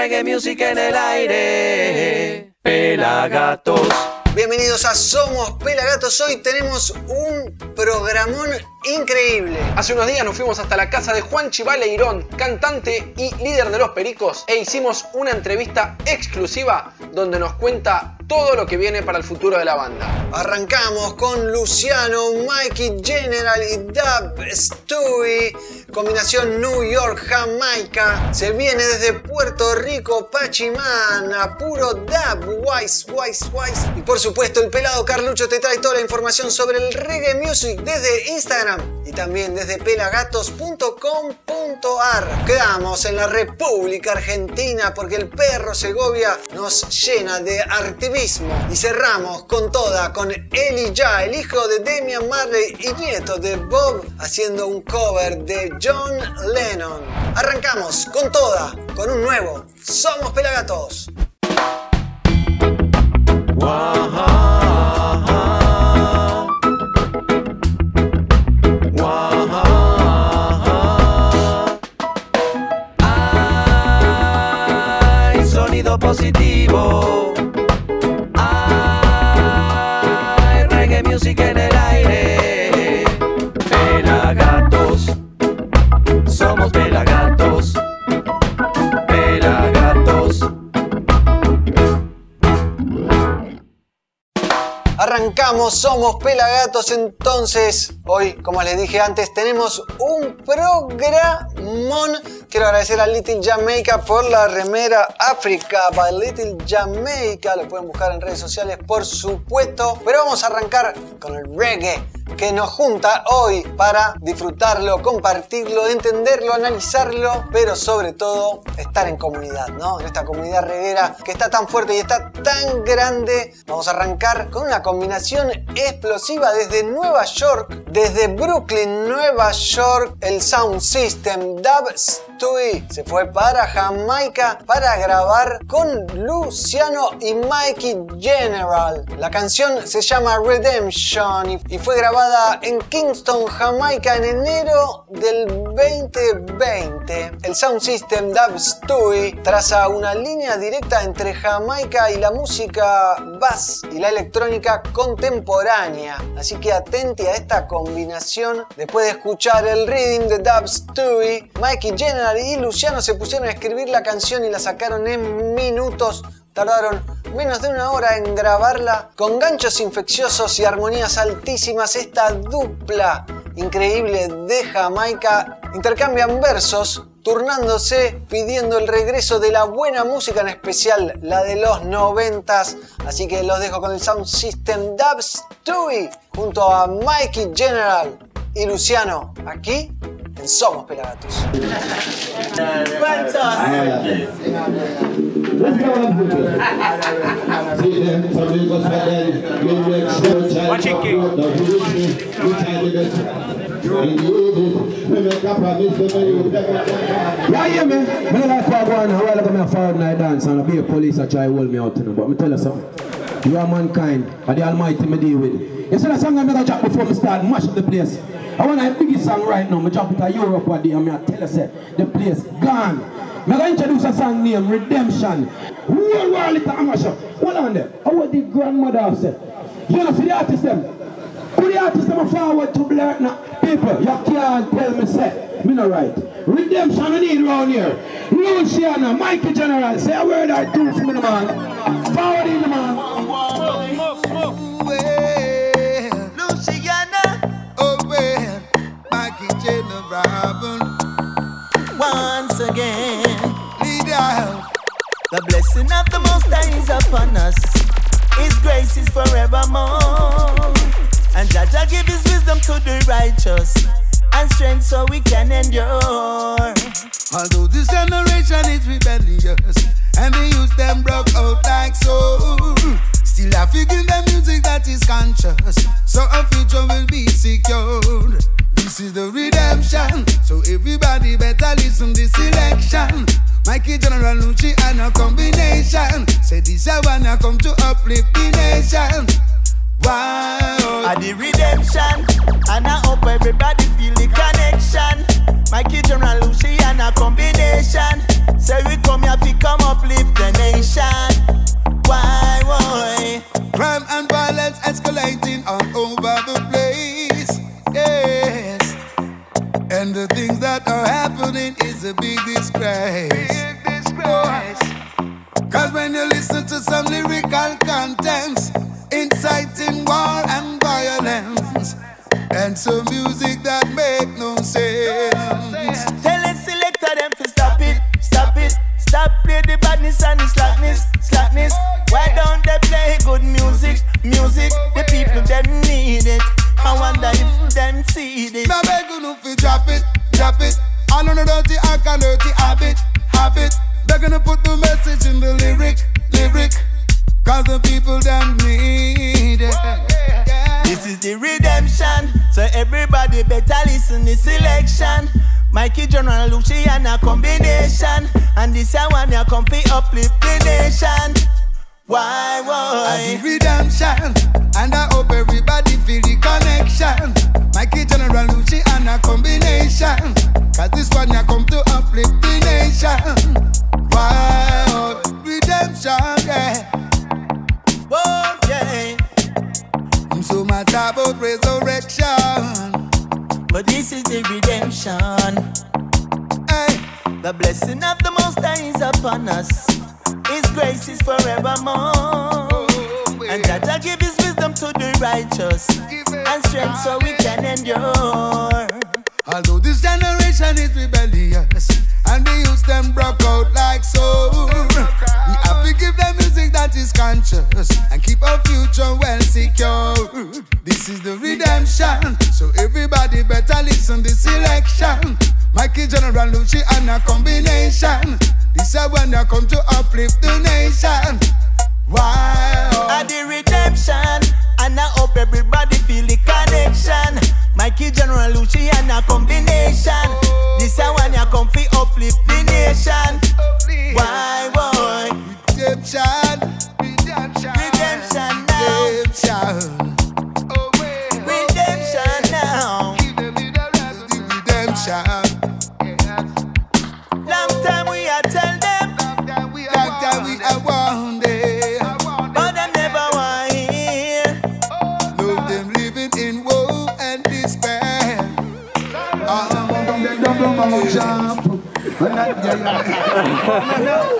reggae music en el aire. Pelagatos. Bienvenidos a Somos Pelagatos. Hoy tenemos un programón increíble. Hace unos días nos fuimos hasta la casa de Juan Chivaleirón, cantante y líder de los Pericos, e hicimos una entrevista exclusiva donde nos cuenta todo lo que viene para el futuro de la banda. Arrancamos con Luciano, Mikey General y Dub Stewie, combinación New York-Jamaica. Se viene desde Puerto Rico, Pachimán, a puro dub, wise, wise, wise. Y por supuesto, el pelado Carlucho te trae toda la información sobre el reggae music desde Instagram y también desde pelagatos.com.ar. Quedamos en la República Argentina porque el perro Segovia nos llena de activismo y cerramos con toda con Eli Ya, el hijo de Damian Marley y nieto de Bob, haciendo un cover de John Lennon. Arrancamos con toda, con un nuevo Somos Pelagatos. Positivo. Somos Pelagatos, entonces hoy, como les dije antes, tenemos un programón. Quiero agradecer a Little Jamaica por la remera África by Little Jamaica. Lo pueden buscar en redes sociales, por supuesto. Pero vamos a arrancar con el reggae que nos junta hoy para disfrutarlo, compartirlo, entenderlo, analizarlo, pero sobre todo estar en comunidad, ¿no? En esta comunidad reguera que está tan fuerte y está tan grande. Vamos a arrancar con una combinación explosiva desde Nueva York, desde Brooklyn, Nueva York, el Sound System Dub Stewie se fue para Jamaica para grabar con Luciano y Mikey General. La canción se llama Redemption y- y fue grabada en Kingston, Jamaica en enero del 2020. El Sound System Dub Stewie traza una línea directa entre Jamaica y la música bass y la electrónica contemporánea. Así que atenti a esta combinación. Después de escuchar el reading de Dub Stewie, Mikey General y Luciano se pusieron a escribir la canción y la sacaron en minutos. Tardaron menos de una hora en grabarla con ganchos infecciosos y armonías altísimas. Esta dupla increíble de Jamaica intercambian versos turnándose pidiendo el regreso de la buena música en especial la de los noventas. Así que los dejo con el Sound System Dub Stewie junto a Mikey General y Luciano aquí en Somos Pelagatos It, me? Me what go on a while ago me a night dance and a be a police a try hold me out but me tell you something. You are mankind, and the Almighty me deal with. You see that song I'm gonna drop before me start mash up the place. I want a biggest song right now, me drop it to Europe one day and me a tell you the place gone. Me gonna introduce a song named Redemption. Whole world it a mash up. Hold on there. How would the grandmother have said? You know see the artist them? Who the artist them forward to blur now? People, you can't tell me say, me no right. Redemption I need round here. Luciana, Mikey General, say a word or two for me the man. Forward in the man. Luciana, oh well, Mikey General, once again. lead out. The blessing of the Most High is upon us. His grace is forevermore. And Jaja give his wisdom to the righteous and strength so we can endure. Although this generation is rebellious and the youth them broke out like so, still I figure the music that is conscious, so a future will be secured. This is the redemption. So everybody better listen this election. Mikey General Lucci and a combination. Say this I wanna come to uplift the nation. Wow. I the redemption, and I hope everybody feel the connection. Mikey General Lucci and a combination. Say we come here to come uplift the nation. Why, why? Crime and violence escalating all over the place. And the things that are happening is a big disgrace. Big disgrace. Cause when you listen to some lyrical contents, inciting war and violence, and some music that make no sense.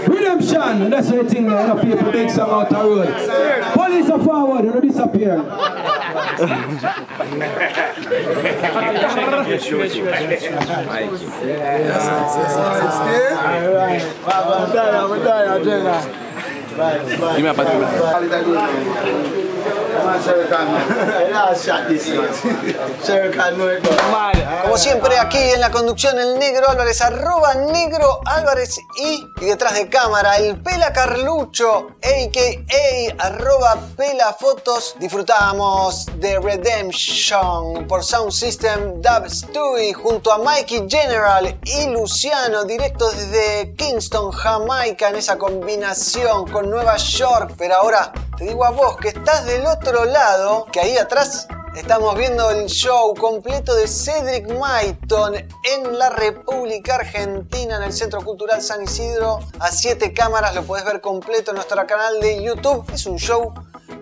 Redemption, that's the thing there, you know, people big song out the road. Police are forward, you know, disappear. Dime a Como siempre, aquí en la conducción, el negro Álvarez, arroba negro Álvarez y, y detrás de cámara, el Pela Carlucho, a.k.a. arroba Pela Fotos. Disfrutamos de Redemption por Sound System Dub Stewie junto a Mikey General y Luciano, directo desde Kingston, Jamaica, en esa combinación con Nueva York. Pero ahora te digo a vos que estás del otro lado, que ahí atrás Estamos viendo el show completo de Cedric Maiton en la República Argentina, en el Centro Cultural San Isidro. A siete cámaras lo podés ver completo en nuestro canal de YouTube. Es un show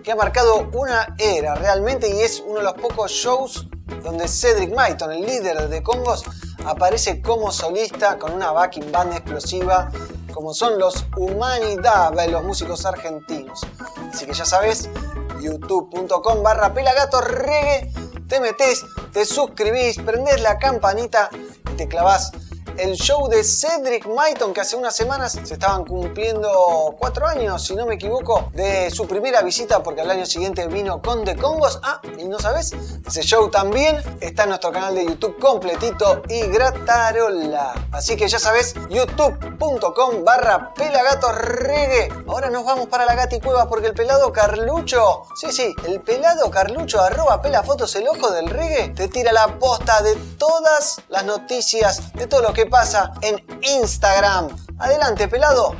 que ha marcado una era realmente y es uno de los pocos shows donde Cedric Maiton, el líder de Congos, aparece como solista con una backing band explosiva como son los Humanidad, los músicos argentinos. Así que ya sabes, youtube.com barra pelagato reggae, te metes, te suscribís, prendés la campanita y te clavás el show de Cedric Maiton, que hace unas semanas se estaban cumpliendo cuatro años, si no me equivoco, de su primera visita, porque al año siguiente vino con The Congos. Ah, y no sabes, ese show también está en nuestro canal de YouTube completito y gratarola. Así que ya sabes, youtube.com barra pelagatorregue. Ahora nos vamos para la gaticueva porque el pelado Carlucho, sí, sí, el pelado Carlucho, arroba pelafotos, el ojo del reggae, te tira la posta de todas las noticias, de todo lo que pasa en Instagram. Adelante, pelado.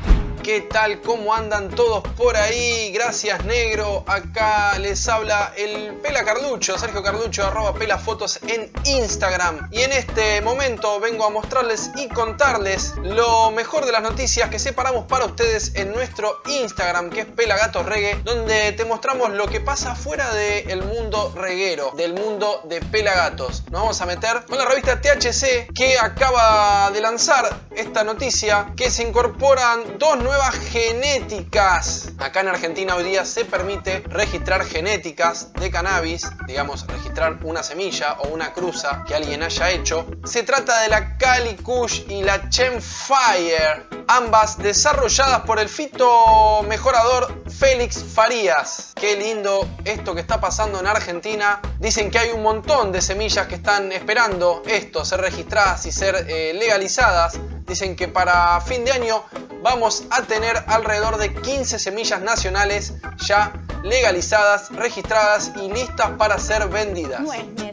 ¿Qué tal? ¿Cómo andan todos por ahí? Gracias, negro. Acá les habla el Pela Carlucho, Sergio Carlucho, arroba Pela Fotos en Instagram. Y en este momento vengo a mostrarles y contarles lo mejor de las noticias que separamos para ustedes en nuestro Instagram, que es Pela Gato Reggae, donde te mostramos lo que pasa fuera del mundo reguero, del mundo de Pelagatos. Nos vamos a meter con la revista THC que acaba de lanzar esta noticia que se incorporan dos genéticas. Acá en Argentina hoy día se permite registrar genéticas de cannabis, digamos, registrar una semilla o una cruza que alguien haya hecho. Se trata de la Cali Kush y la Chemfire, ambas desarrolladas por el fito mejorador Félix Farías. Qué lindo esto que está pasando en Argentina. Dicen que hay un montón de semillas que están esperando esto, ser registradas y ser eh, legalizadas. Dicen que para fin de año vamos a tener alrededor de 15 semillas nacionales ya legalizadas, registradas y listas para ser vendidas.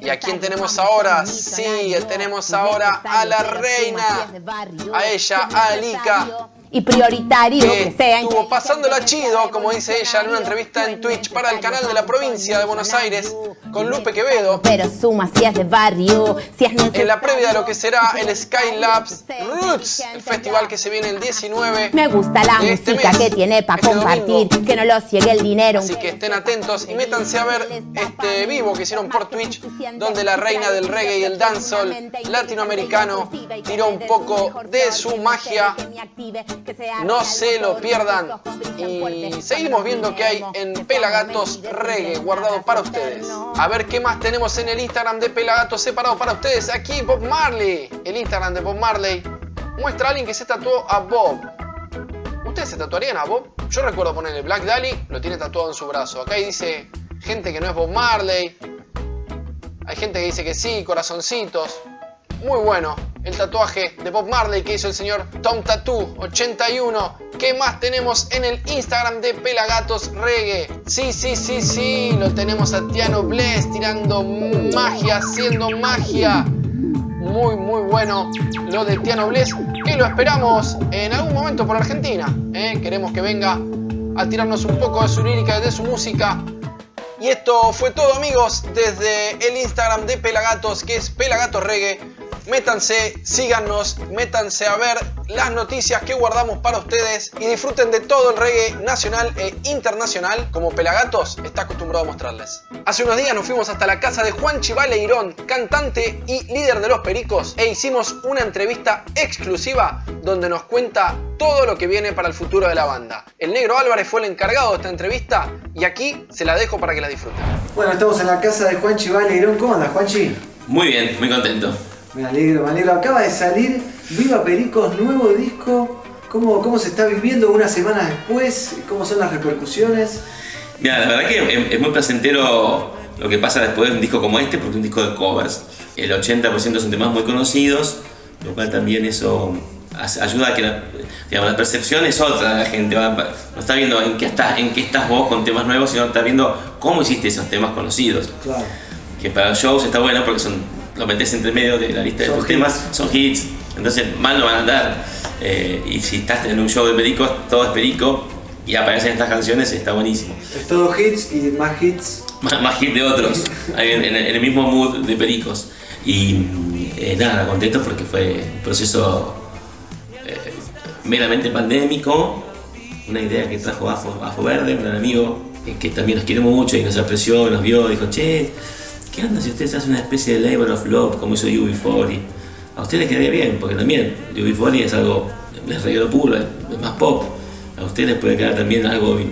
¿Y a quién tenemos ahora? Sí, tenemos ahora a la reina, a ella, a Alika y prioritario que, sea. Estuvo pasándola chido, como dice ella en una entrevista en Twitch para el canal de la provincia de Buenos Aires con Lupe Quevedo. Pero suma si es de barrio, si es En la previa de lo que será el Skylabs Roots, el festival que se viene el 19. Me gusta la este música que tiene para este compartir, que no lo ciegue el dinero. Así que estén atentos y métanse a ver este vivo que hicieron por Twitch, donde la reina del reggae y el dancehall latinoamericano tiró un poco de su magia no se lo pierdan. Y seguimos viendo que hay en Pelagatos Reggae guardado para ustedes. A ver qué más tenemos en el Instagram de Pelagatos separado para ustedes. Aquí Bob Marley. El Instagram de Bob Marley muestra a alguien que se tatuó a Bob. ¿Ustedes se tatuarían a Bob? Yo recuerdo ponerle Black Dali, lo tiene tatuado en su brazo. Acá dice gente que no es Bob Marley. Hay gente que dice que sí, corazoncitos. Muy bueno el tatuaje de Bob Marley que hizo el señor Tom Tattoo 81. ¿Qué más tenemos en el Instagram de Pelagatos Reggae? Sí, sí, sí, sí, lo tenemos a Tiano Bless tirando magia, haciendo magia. Muy, muy bueno lo de Tiano Bless, que lo esperamos en algún momento por Argentina. ¿eh? Queremos que venga a tirarnos un poco de su lírica, de su música. Y esto fue todo amigos desde el Instagram de Pelagatos, que es Pelagatos Reggae métanse, síganos, métanse a ver las noticias que guardamos para ustedes y disfruten de todo el reggae nacional e internacional como Pelagatos está acostumbrado a mostrarles. Hace unos días nos fuimos hasta la casa de Juan Chivaleirón, cantante y líder de los Pericos, e hicimos una entrevista exclusiva donde nos cuenta todo lo que viene para el futuro de la banda. El negro Álvarez fue el encargado de esta entrevista y aquí se la dejo para que la disfruten. Bueno, estamos en la casa de Juan Chivaleirón. ¿Cómo andas, Juanchi? Muy bien, muy contento. Me alegro, me alegro. Acaba de salir Viva Pericos, nuevo disco. ¿Cómo, cómo se está viviendo una semana después? ¿Cómo son las repercusiones? Mira, la verdad que es muy placentero lo que pasa después de un disco como este, porque es un disco de covers. El 80% son temas muy conocidos, lo cual también eso ayuda a que la, digamos, la percepción es otra, la gente va, no está viendo en qué, estás, en qué estás vos con temas nuevos, sino está viendo cómo hiciste esos temas conocidos. Claro. Que para los shows está bueno porque son lo metes entre medio de la lista de tus temas, son hits, entonces mal no van a andar. Eh, y si estás en un show de pericos, todo es perico y aparecen estas canciones, está buenísimo. Es todo hits y más hits. Más, hits de otros, en, el mismo mood de pericos. Y eh, nada, contento porque fue un proceso eh, meramente pandémico, una idea que trajo Afo, Afo Verde, un gran amigo que también nos quiere mucho y nos apreció, nos vio, dijo, che, ¿qué onda si ustedes hacen una especie de labor of love como hizo UB40? A ustedes les quedaría bien, porque también UB40 es algo, es reggae puro, es más pop. A ustedes les puede quedar también algo... ¿Eh?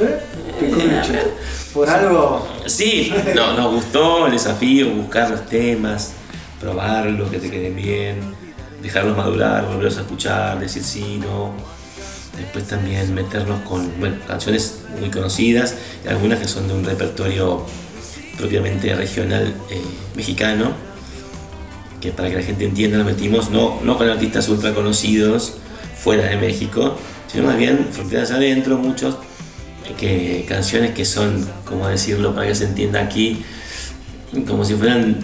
¿Eh? ¿Qué ¿Por algo? Sí, no, nos gustó el desafío, buscar los temas, probarlos, que te queden bien, dejarlos madurar, volverlos a escuchar, decir sí, no. Después también meternos con bueno, canciones muy conocidas y algunas que son de un repertorio propiamente regional eh, mexicano, que para que la gente entienda lo metimos no, no con artistas ultra conocidos fuera de México, sino más bien fronteras adentro, muchos, que, canciones que son, como decirlo para que se entienda aquí, como si fueran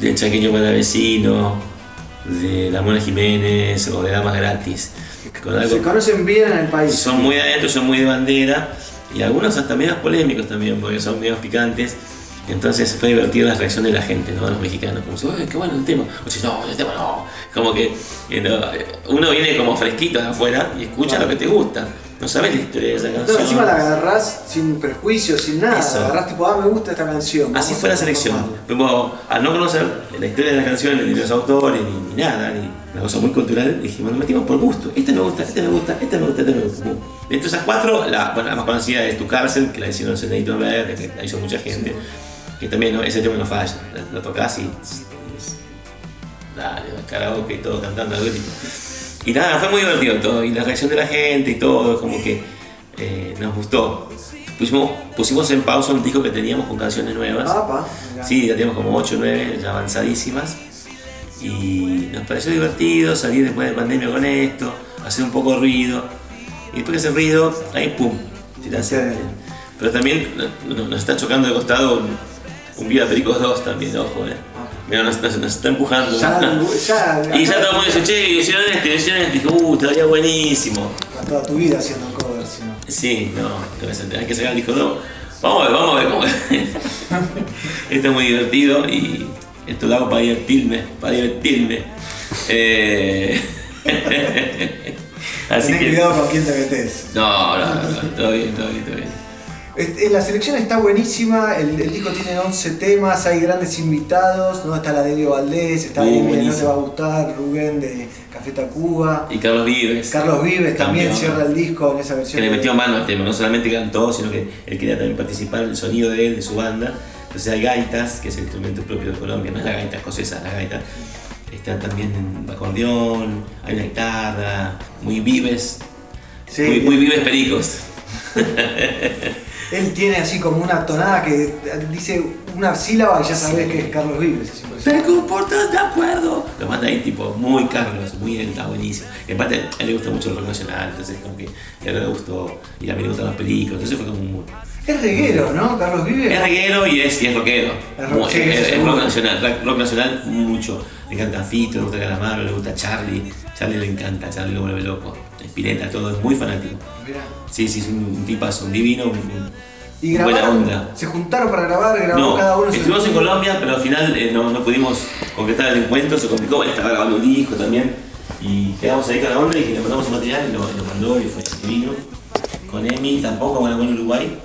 de Chaqueño para Vecino, de La Mona Jiménez o de Damas Gratis. con algo. Se conocen bien en el país. Son muy adentro, son muy de bandera y algunos hasta medios polémicos también, porque son medios picantes. Entonces fue divertido la reacción de la gente, ¿no? Los mexicanos, como si, "Uy, qué bueno el tema. O si, no, el tema no. Como que eh, no, eh, uno viene como fresquito de afuera y escucha lo que te gusta. No sabes la historia de esa No, canción. encima la agarrás sin prejuicios, sin nada. Eso. La agarrás tipo, ah, me gusta esta canción. Así fue la selección. Pero al no conocer la historia de las canciones, ni los autores, ni, ni nada, ni una cosa muy cultural, dijimos, nos metimos por gusto. Este me gusta, este me gusta, este me gusta, este me gusta. De esas cuatro, la, bueno, la más conocida es Tu Cárcel, que la hicieron Senadito Verde, que la hizo mucha gente. Que también ¿no? ese tema no falla. Lo, lo tocas y. y- Dale, karaoke y todo cantando al grito. Y nada, fue muy divertido todo. Y la reacción de la gente y todo, como que eh, nos gustó. Pusimos, pusimos en pausa un disco que teníamos con canciones nuevas. Ah. Sí, ya teníamos como 8 o 9 ya avanzadísimas. Y nos pareció divertido salir después de pandemia con esto, hacer un poco de ruido. Y después de hacer ruido, ahí pum, el- Pero también no- no- nos está chocando de costado un, Vida Pericos 2 también, ojo, eh. Mira, nos, nos- nos está empujando. Ya, ya, y ya todo el mundo dice, che, hicieron este, hicieron este. Dijo, uh, estaría buenísimo. Toda tu vida haciendo covers, ¿sí, ¿no? Sí, no, hay que sacar el disco nuevo. Vamos a ver, vamos a ver cómo es. Esto es muy divertido y esto lo hago para divertirme, para divertirme. Eh, Así Tenés que. cuidado con quién te metes. No, no, no, no, todo bien, todo bien, todo bien. Este, La selección está buenísima, el, el disco tiene 11 temas, hay grandes invitados, ¿no? Está la de Elio Valdés, está Uh, No buenísimo. Te Va a Gustar, Rubén de Café Tacuba, Y Carlos Vives. Carlos Vives también Campeón. cierra el disco en esa Que versión. le metió mano al tema, no solamente cantó, sino que él quería también participar en el sonido de él, de su banda. Entonces hay gaitas, que es el instrumento propio de Colombia, no es la gaita escocesa, es la gaita. Está también en acordeón, hay una guitarra, muy vives, Sí, muy, muy vives pericos. Él tiene así como una tonada que dice una sílaba y ya sabes que es Carlos Vives. es. ¿Te comportas de acuerdo? Lo manda ahí tipo muy Carlos, muy él, está buenísimo. Y aparte a él le gusta mucho el rock nacional, entonces como que a él le gustó, y a mí le gustan los películas, entonces fue como un... Es reguero, ¿no? Carlos Vives. Es reguero y es, y es rockero. Es rock- Muy- sí, es- rock nacional, rock nacional mucho. Le encanta Fito, le gusta Calamaro, le gusta Charlie. Charlie le encanta, Charlie lo vuelve loco. Spinetta, todo, es muy fanático. Mirá. Sí, sí, es un, tipazo, un divino, un- Y buena onda. se juntaron para grabar, grabó No, cada uno su estuvimos en. Colombia, pero al final eh, no, no pudimos concretar el encuentro, se complicó, él estaba grabando un disco también. Y quedamos ahí la onda y le mandamos un material y lo, lo mandó y fue divino. Con Emi tampoco, bueno, con Uruguay.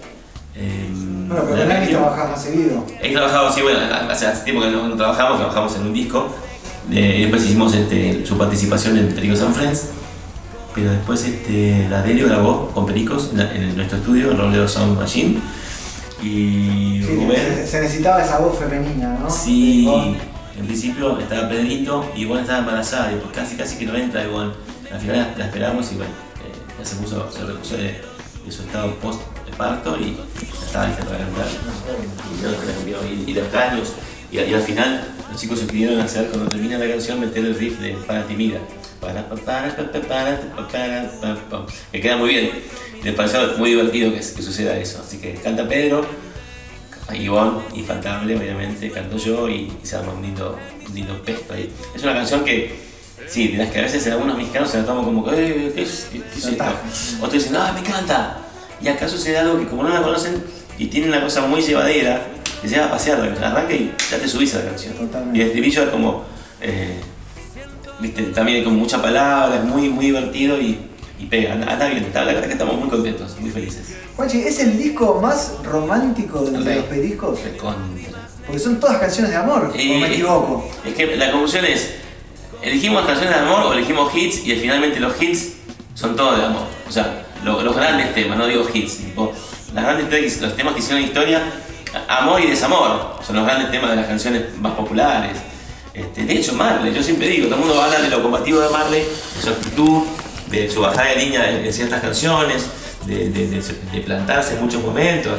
Eh, Bueno, pero con Emi trabajás más seguido. He trabajado, sí, bueno, hace, hace tiempo que no, no trabajamos, trabajamos en un disco. Eh, después hicimos este, su participación en Pericos and Friends. Pero después este, la Delio grabó con Pericos en, la- en nuestro estudio, en Roleo Sound Machine. Y Sí, Rubén. se, necesitaba esa voz femenina, ¿no? Sí, en principio estaba Pedrito y Ivonne estaba embarazada y pues casi casi que no entra Ivonne. Al final la, la esperamos y bueno, eh, ya se puso, se repuso de, de su estado post de parto y estaba lista para cantar. Y, yo la cambió, y, y los caños. Y, y al final los chicos se pidieron hacer, cuando termina la canción, meter el riff de Para ti mira. Que queda muy bien. Me pareció muy divertido que, que suceda eso. Así que canta Pedro, Ivonne, infaltable, obviamente, canto yo y, y se arma un lindo, un lindo pesto ahí. Es una canción que, sí, de las que a veces algunos mexicanos se la toman como que, "Eh, ¿qué es, qué- qué es esto?". Otros dicen, no, me encanta. Y acá sucede algo que como no la conocen y tiene una cosa muy llevadera, te lleva a pasear, arranca y ya te subís a la canción. Totalmente. Y el estribillo es como, eh, viste, también con muchas palabras, muy, muy divertido y, y pega. Anda, bien, la verdad que estamos muy contentos, muy felices. Juanchi, ¿es el disco más romántico de, Re- los recontra. Porque son todas canciones de amor, Y- o me equivoco. Es que la conclusión es, elegimos canciones de amor o elegimos hits y finalmente los hits son todos de amor. O sea, lo- los grandes temas, no digo hits, tipo, las grandes temas, los temas que hicieron historia, amor y desamor, son los grandes temas de las canciones más populares. Este, de hecho, Marley, yo siempre digo, todo el mundo va a hablar de lo combativo de Marley, de su actitud, de su bajada de línea en, ciertas canciones, de, de- de- de plantarse en muchos momentos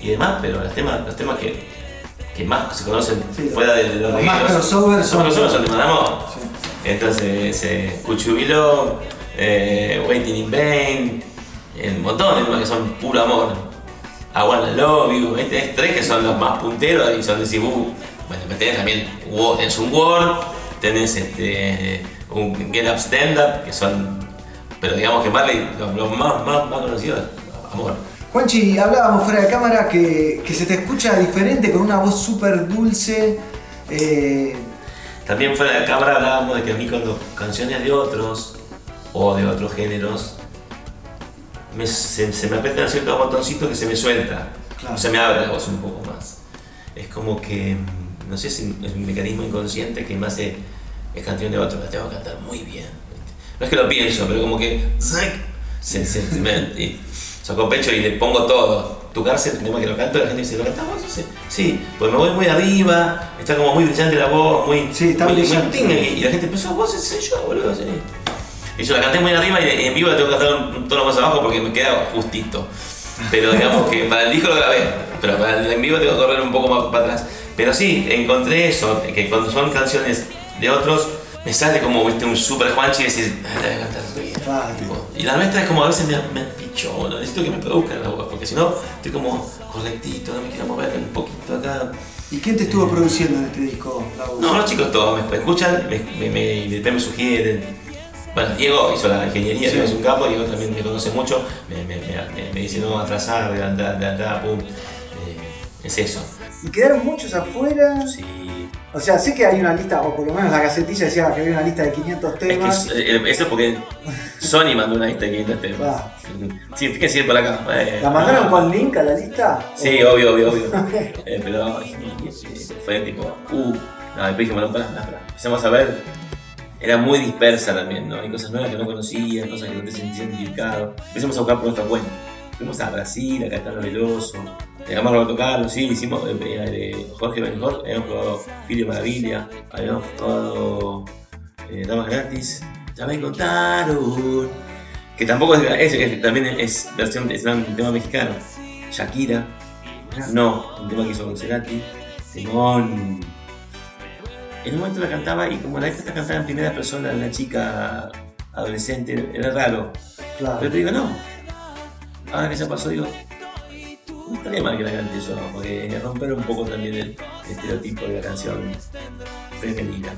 y demás, pero los temas, los temas que, que más se conocen Sí, fuera de, los los más crossover son- los crossovers son temas de amor. Sí. Entonces, eh, Cuchubilo, eh, Waiting in Vain, un montón de temas que son puro amor. Wanna Love You, ¿viste? Hay tres que son los más punteros y son de Cibú. Bueno, tenés también tenés un Word, tenés este, un Get Up Stand Up, que son Pero digamos que Marley, lo, lo más, más, más conocido es Amor. Juanchi, hablábamos fuera de cámara que, que se te escucha diferente con una voz súper dulce. eh, También fuera de cámara hablábamos de que a mí cuando canciones de otros o de otros géneros me- se, se me apretan ciertos botoncitos que se me suelta. Claro. O se me abre la voz un poco más. Es como que, no sé si es un mecanismo inconsciente que me hace, es canción de otro, la tengo que cantar muy bien. No es que lo pienso, pero como que se, se, se me y saco pecho y le pongo todo. Tu cárcel, el tema que lo canto, la gente dice, ¿lo cantás vos? Sí, sí, pues me voy muy arriba, está como muy brillante la voz, muy. Sí, está muy, brillante. muy- y la gente pensó, vos es yo, boludo, sí. Y yo la canté muy arriba y en vivo la tengo que cantar un tono más abajo porque me queda justito. Pero digamos que para el disco lo grabé, pero para el en vivo tengo que correr un poco más para atrás. Pero sí, encontré eso, que cuando son canciones de otros, me sale como viste un super Juanchi y decir, ah, la voy a cantar Y la nuestra es como a veces me, me pichó, necesito que me produzcan la voz, porque si no, estoy como correctito, no me quiero mover un poquito acá. ¿Y quién te estuvo produciendo en este disco, Lau? No, los chicos todos me escuchan, me, me, me, me sugieren. Bueno, Diego hizo la ingeniería, Sí. Diego es un capo, Diego también me conoce mucho, me, me, me, me dice no atrasar, adelantar, adelantar, pum. Eh, es eso. ¿Y quedaron muchos afuera? Sí. O sea, sé que hay una lista, o por lo menos la gacetilla decía que había una lista de 500 Es que temas. es- eh, eso es porque Sony mandó una lista de 500 temas. Ah. Sí, fíjense por acá. Eh, ¿La mandaron ah. con link a la lista? Sí, ¿O- obvio, obvio, obvio. Eh, pero eh, fue tipo, uh, no, después dijimos, no, pará, pará. Empezamos a ver, era muy dispersa también, ¿no? Hay cosas nuevas que no conocías, cosas que no te sentías identificado. Empezamos a buscar por nuestra cuenta. Fuimos a Brasil, a Caetano Veloso, llegamos a Roberto Carlos, sí, hicimos eh, eh, Jorge Benjor, habíamos probado Filio Maravilla, habíamos probado eh, Damas Gratis, ya me contaron, que tampoco es, es- es- también es versión, es un tema mexicano. Shakira, no, un tema que hizo con Cerati, Simón. En un momento la cantaba y como la esta cantaba en primera persona, la chica adolescente, era raro. Claro. Pero te digo, no. Ahora que ya pasó, digo, no estaría mal que la cante yo, porque romper un poco también el estereotipo de la canción femenina.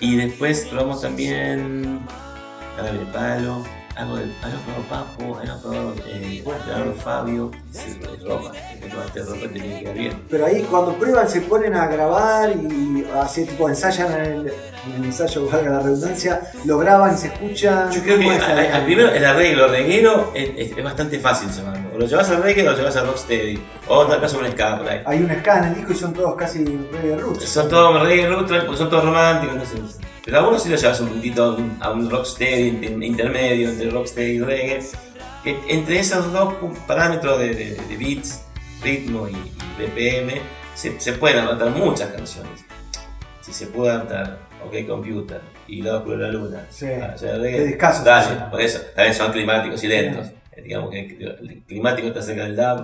Y después probamos también Árabe de Palo, algo del algo probado Papo, algo probado eh, Gerardo Fabio, sí, ropa, de ropa tenía que quedar bien. Pero ahí cuando prueban se ponen a grabar y así tipo ensayan en el, en el ensayo, valga la redundancia, lo graban y se escuchan. Yo creo que ¿Cómo es la a- a- primero el arreglo reguero es, es- es bastante fácil llamarlo. O lo llevas al reggae o lo llevas al rocksteady. O en tal caso un ska por ahí. Hay un ska en el disco y son todos casi reggae roots. Son todos reggae porque son todos románticos, no sé. Pero algunos sí lo llevas un poquitito a un, rocksteady in- intermedio entre rocksteady y reggae. Que entre esos dos parámetros de, de- de beats, ritmo y, y BPM, se, se pueden adaptar muchas canciones. Si se puede adaptar OK Computer y Lado Oscuro de la Luna, Sí. a hacer reggae, dale, sí. por eso, también son climáticos y lentos. Eh, Digamos que el climático está cerca del dub,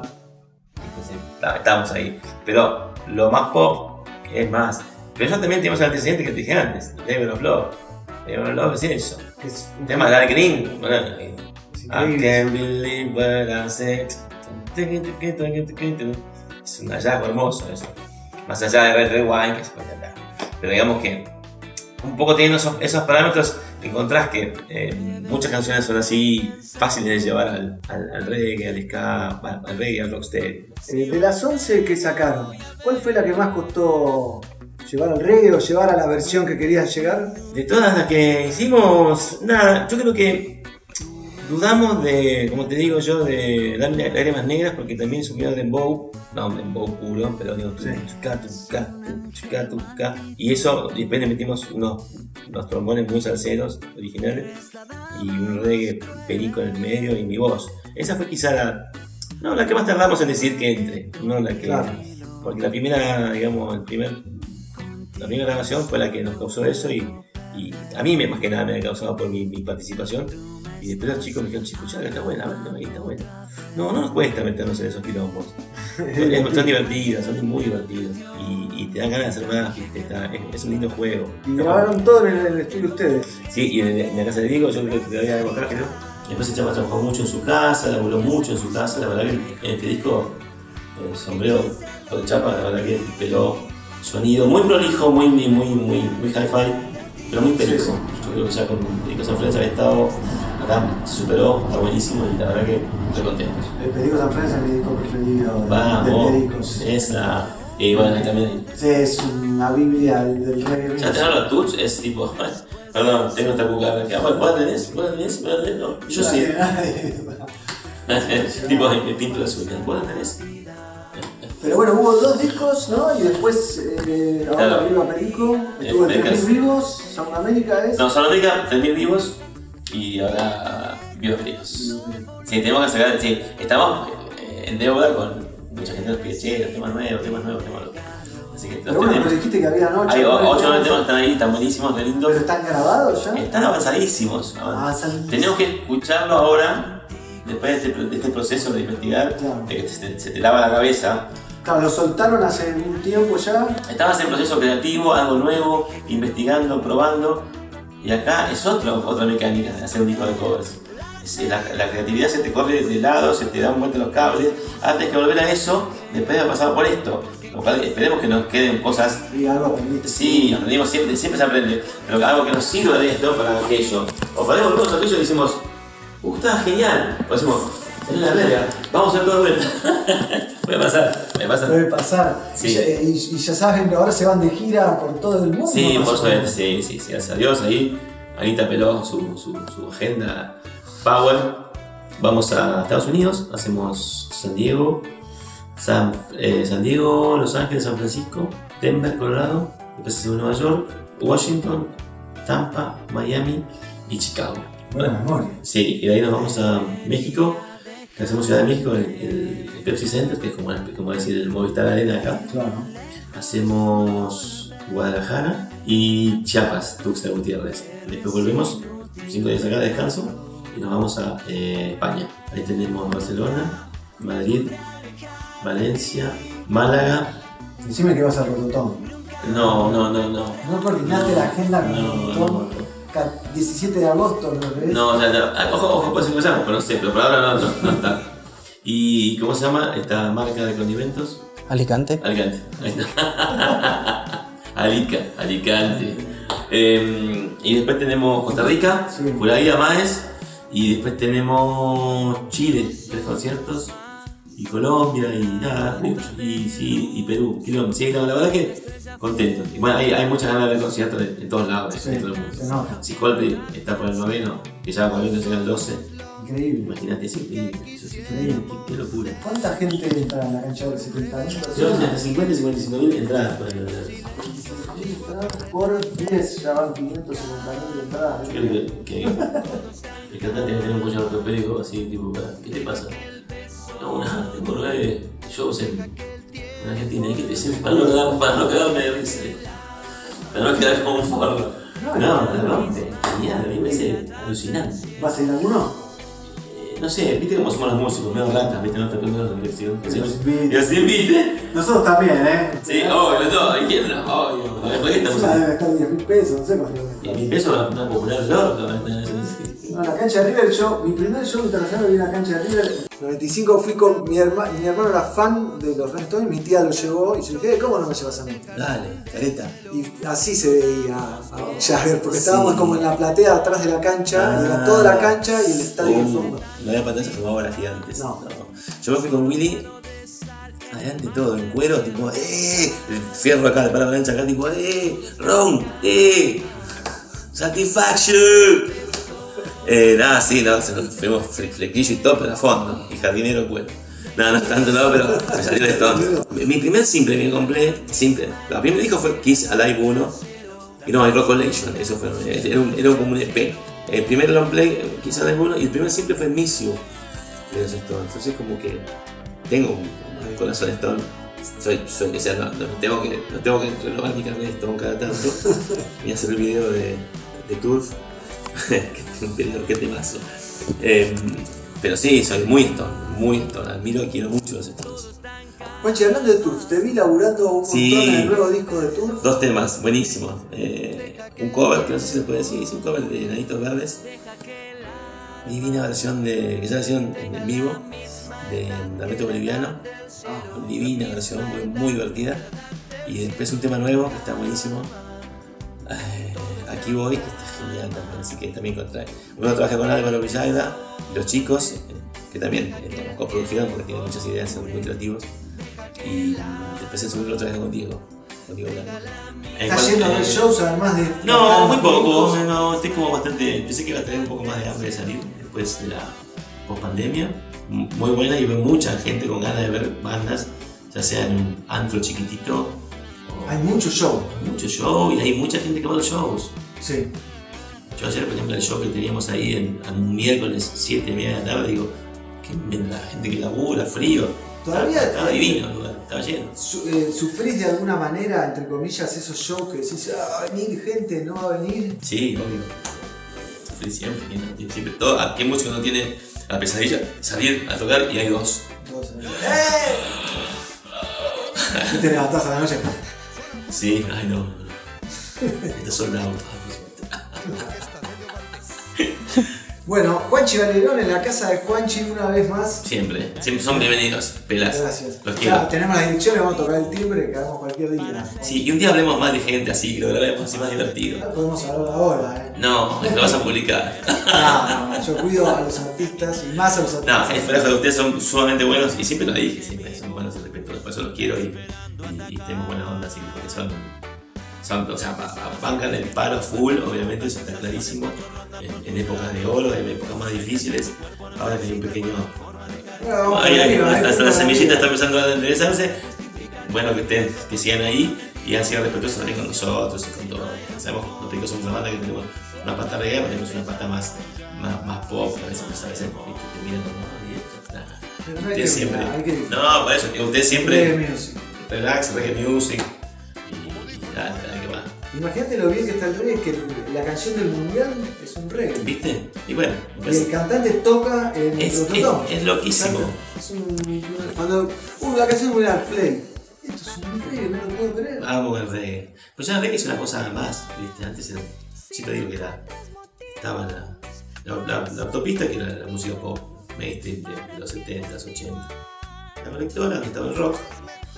entonces ta- estamos ahí. Pero lo más pop es más. Pero yo también tenemos el antecedente que te dije antes, Level of Love. Level of Love es eso. Es El tema de Al Green. bueno, eh, I can't believe what I said. Es un hallazgo hermoso eso. Más allá de Red Red Wine, que se puede cantar. Pero digamos que un poco teniendo esos, esos parámetros, encontrás que eh, muchas canciones son así fáciles de llevar al, al, al reggae, al ska, bueno, al reggae, al rocksteady. Eh, de las 11 que sacaron, ¿cuál fue la que más costó llevar al reggae o llevar a la versión que querías llegar? De todas las que hicimos, nada, yo creo que dudamos de, como te digo yo, de darle lágrimas negras porque también de dembow, no dembow puro, pero digo, Sí. tuca, tuca, tuca, tuca, y eso, después le metimos unos, unos trombones muy salseros originales y un reggae perico en el medio y mi voz. Esa fue quizá la, no, la que más tardamos en decir que entre, no la que, Claro. porque la primera, digamos, el primer la primera grabación fue la que nos causó eso y, y a mí me- más que nada me ha causado por mi, mi participación. Y después los chicos me dijeron, chico, ya está buena, no, está buena. No, no nos cuesta meternos en esos quilombos. Son, son divertidas, son muy divertidas. Y, y te dan ganas de hacer más, es, es un lindo juego. Y grabaron todo en el, estudio ustedes. Sí, y en, en la casa de Diego, yo creo que te voy a demostrar que no. Después el chapa trabajó mucho en su casa, laburó mucho en su casa. La verdad que en este disco, el sombrero por el chapa, la verdad que peló sonido muy prolijo, muy, muy, muy, muy, muy hi-fi, pero muy perico. Yo creo que ya con Perico Sanfrens había estado acá se superó, está buenísimo y la verdad que estoy contento. El Perico San Francisco es mi disco preferido Vamos, Pericos. esa. Y bueno, también. Sí, es una biblia del, reggae. Ya tener los tuts es tipo. Perdón, tengo esta cucaracha. que, ah, bueno, ¿Vos la tenés? ¿Vos la tenés? ¿Vos la tenés? No, yo sí. tipo, me pinto la suya. ¿Vos la tenés? Pero bueno, hubo dos discos, ¿no? Y después, eh, ahora Claro. Perico, estuvo en Pericas. 3000 vivos, Sound América es. No, Sonamérica, 3.000 vivos y ahora vivos fríos. Sí, tenemos que sacar. Sí, estamos eh, en deuda con mucha gente nos pide, che, temas nuevos, temas nuevos, temas nuevos. Así que Pero bueno, pero dijiste que habían ocho. Hay nueve 8 o 9 temas. están ahí, están buenísimos, re lindos. ¿Pero están grabados ya? Están avanzadísimos. Avanzadísimos. Tenemos que escucharlo ahora, después de este, de este proceso de investigar, de que se, se te lava la cabeza. Claro, lo soltaron hace un tiempo ya. Estabas en proceso creativo, algo nuevo, investigando, probando. Y acá es otro, otra mecánica de hacer un disco de covers. Es- La, la creatividad se te corre de lado, se te dan vuelta los cables. Antes que volver a eso, después de pasado por esto. Lo cual esperemos que nos queden cosas. Y algo aprendiste. Sí, aprendimos siempre, siempre se aprende. Pero algo que nos sirva de esto para aquello. O para volvemos a aquello y decimos, uh, está genial. O decimos, es la verga, vamos a hacer todo de vuelta. puede pasar, puede pasar. Puede pasar. Sí. Y, ya, y- y ya saben, ahora se van de gira por todo el mundo. Sí, por suerte, sí, sí, sí, gracias a Dios. Ahí Anita peló su, su, su agenda Power. Vamos a Estados Unidos, hacemos San Diego, San, eh, San Diego, Los Ángeles, San Francisco, Denver, Colorado, después hacemos Nueva York, Washington, Tampa, Miami y Chicago. Buena memoria. Sí, y de ahí nos vamos a México, que hacemos Ciudad de México, el, el Pepsi Center, que es como, como decir el Movistar Arena acá. Claro. Hacemos Guadalajara y Chiapas, Tuxtla Gutiérrez. Después volvemos, cinco días acá de descanso, y nos vamos a eh, España. Ahí tenemos Barcelona, Madrid, Valencia, Málaga. Decime que vas a Rototón. No, no, no, no. ¿No coordinaste la agenda con No, Rototón? Ca- 17 de agosto, ¿no ves? No, ya, ya. Ah, Ojo, ojo, ser que vayamos, pero no sé, pero por ahora no, no, no está. ¿Y cómo se llama esta marca de condimentos? Alicante. Alicante. Ahí está. Alica, Alicante. Eh, y después tenemos Costa Rica, Puraía Maes. Y después tenemos Chile, tres conciertos. Y Colombia, y nada. Y, y sí, y Perú. Quilombo. Sí, no, la verdad que contento. Y bueno, hay, hay muchas ganas de ver conciertos en, en todos lados. Sí, en todo el mundo. Si Coldplay está por el noveno, que ya por el llega el 12. Increíble. Imagínate, es increíble. Eso es increíble. Qué, qué locura. ¿Cuánta gente entra en la cancha de 70 años? Yo entre 50 y 55 mil entradas para el Por 10 ya van 550 mil entradas. Creo que, que el cantante tiene un collar ortopédico así, tipo, ¿qué te pasa? No, nada, tengo nueve shows en, en Argentina. ¿Y qué te dicen? Para no, quedar- para no quedarme de risa. Para no quedar como un forro. No, la rompe. Genial, a mí me parece alucinante. ¿Vas a ir a alguno? Eh, No sé, viste cómo somos los músicos, medio ratas, viste, no te aprendemos la. Que inviten. Y así invite. Nosotros también, ¿eh? Sí, obvio, no, ¿y quién no? Obvio. ¿Por qué estamos debe estar 10 mil pesos, no sé cuánto. Y mi peso la una popular loca, No, la cancha de River, yo, mi primer show internacional vi en la cancha de River. En 95 fui con mi hermano, mi hermano era fan de los Rolling Stones, mi tía lo llevó y yo le dije, "Eh, ¿cómo no me llevas a mí? Dale, careta. Y así se veía a Jagger, porque Sí. estábamos como en la platea atrás de la cancha, y era Ah. toda la cancha y el estadio de fondo. No había pantalla, se jugaba horas gigantes. No. Yo me fui con Willy, adelante todo, en cuero, tipo, ¡eh! El fierro acá, de para la cancha acá, tipo, ¡eh! ¡Ron! ¡eh! ¡Satisfaction! Eh, nada, sí, no, fuimos fle- flequillo y todo, pero a fondo, y jardinero cuero. No, no tanto, no, pero me salió esto. Mi primer simple que compré, simple, el primer disco fue Kiss Alive 1, y no, el Rock Collection, eso fue, era, un, era como un EP. El primer long play, Kiss Alive 1, y el primer simple fue Miss You de los Stones. Entonces, como que tengo un, corazón Stone. Soy, soy, o sea, no, no tengo que, no tengo que renovar mi carnet de Stone cada tanto y hacer el video de, de Turf. que temazo. Eh, pero sí, soy muy Stone, muy Stone. Admiro y quiero mucho los Stones. Juanchi, hablando de Turf, te vi laburando un Sí. montón en el nuevo disco de Turf. Dos temas, buenísimos. Eh, un cover, que no sé si se puede decir, es un cover de Nanitos Verdes. Divina versión de, que ya hicieron en vivo, de Lamento Boliviano. Divina versión, muy, muy divertida. Y después un tema nuevo que está buenísimo. Eh, aquí voy, que está genial también. Así que también contra, uno trabaja con Álvaro Villagra, los chicos, eh, que también estamos coproducción porque tienen muchas ideas, son muy creativos. Y después el segundo lo trabaja con Diego. Con Diego Blanco. ¿Estás yendo a ver eh, shows además de.? no, muy poco, no, estoy como bastante, pensé que iba a tener un poco más de hambre de salir después de la post-pandemia, M- muy buena y veo mucha gente con ganas de ver bandas, ya sea en un antro chiquitito, Hay mucho show. mucho show y hay mucha gente que va a los shows. Sí. Yo ayer, por ejemplo, el show que teníamos ahí en, en un miércoles, 7 y media de la tarde, digo, ¿qué vendrá? Gente que labura, frío. Todavía- Estaba divino el lugar, estaba lleno. Su- eh, ¿Sufrís de alguna manera, entre comillas, esos shows que decís, ah, va a venir gente, no va a venir? Sí, obvio. Sufrí siempre, siempre todo, ¿a qué músico no tiene la pesadilla? Salir a tocar y hay dos. Todos ahí, ¡Eh! Y te levantás a la noche. Sí, ay no. Estos son autos. Bueno, Juanchi Valerón en la casa de Juanchi una vez más. Siempre, siempre son bienvenidos, pelas. Gracias. Los Ya, quiero. tenemos la dirección, le vamos a tocar el timbre, que hagamos cualquier día. Sí, y un día hablemos más de gente así, que lo grabemos así más divertido. No podemos hablar ahora, ¿eh? No, lo vas a publicar. No, no, yo cuido a los artistas y más a los artistas. No, es fuera de ustedes son sumamente buenos y siempre lo dije, siempre son buenos y respetuosos, por eso los quiero y, y, y tenemos buena onda, así porque son, son o sea, ba- ba- bancan el paro full, obviamente, eso está clarísimo, en, en épocas de oro, en épocas más difíciles, ahora que hay un pequeño... Ahí, ahí, hasta, hasta la semillita está empezando a enderezarse, bueno que, estén, que sigan ahí y han sido respetuosos también con nosotros y con todo. Sabemos, los picos somos una banda que tenemos una pata reggae, pero tenemos una pata más, más, más pop, a veces, a veces te miran como, no hay Ustedes siempre. No, por eso, ustedes siempre. Relax, reggae music. Y, Imagínate lo bien que está el reggae, que la canción del mundial es un reggae. ¿Viste? Y bueno, Y pues, el cantante toca en Es- es- es loquísimo. Es un, cuando, uh, la canción del mundial, play. Esto es un reggae, no lo puedo creer. amo el reggae. Pues ya el reggae es una cosa más, ¿viste? Antes era, siempre digo que era. Estaba la, la, la, la autopista, que era la música pop, mainstream de los 70s, 80s. La colectora, que estaba el rock,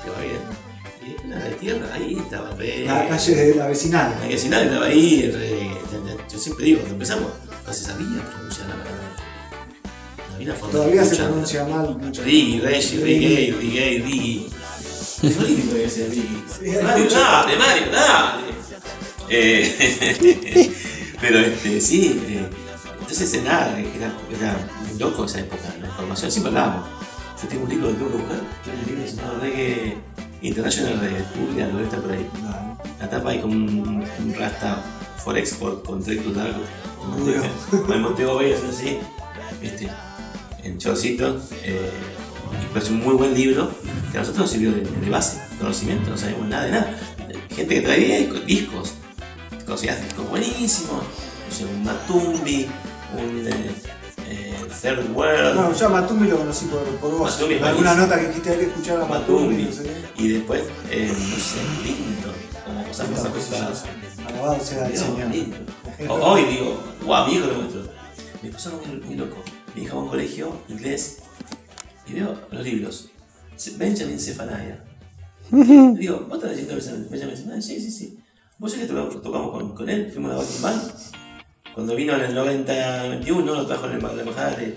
que va bien. La de tierra, ahí estaba reggae. La calle de la vecinal. La vecinal estaba ahí, reggae. Yo siempre digo, cuando empezamos, no se sabía pronunciar la palabra. No de Todavía se pronuncia mal. Reggae, reggae, reggae, reggae, reggae. Es horrible que sea hay Mario, dale, Mario, dale. Eh, pero este, sí, eh, entonces eh, nada, era, era muy loco esa época, la información, siempre hablábamos. Yo tengo un libro que tengo que buscar, tengo un libro llamado Reggae International de Julia, lo está por ahí. La tapa hay como un, un rasta for export con tractos largos. Con el Montego Bay, así, ¿viste? En chorcito. Eh, y parece un muy buen libro que a nosotros nos sirvió de, de base, conocimiento, no sabíamos nada de nada. Gente que traía discos, discos conocías discos buenísimos, no sé, un Matumbi, un eh, World. No, yo a Matumbi lo conocí por, por vos. Matumbi es Alguna nota que hay que escuchar a Matumbi. Matumbi. No sé. Y después, eh, no sé, lindo, como cosas más acostadas. Alabado sea el Señor. Hoy digo, guau, mi hijo lo muestro. Me pasó algo muy, muy loco. Mi hija va a un colegio inglés y veo los libros. Benjamin Zephaniah. Digo, ¿vos estás leyendo Benjamin Zephaniah? Sí, sí, sí. Vos sabés que tocamos, tocamos con, con él, fuimos a la Band. Cuando vino en el 90-21, lo trajo en la embajada de,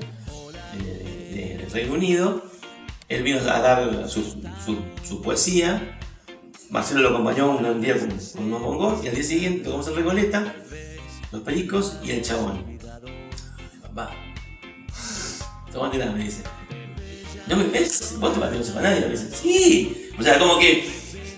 de- de- Reino Unido. Él vino a dar su, poesía. Marcelo lo acompañó un día con, con unos y al día siguiente tocamos en Recoleta, los pericos y el chabón. Papá, tomate nada, me dice. ¿No me ves? ¿Vos tomaste un semanario? Me dice, sí. O sea, como que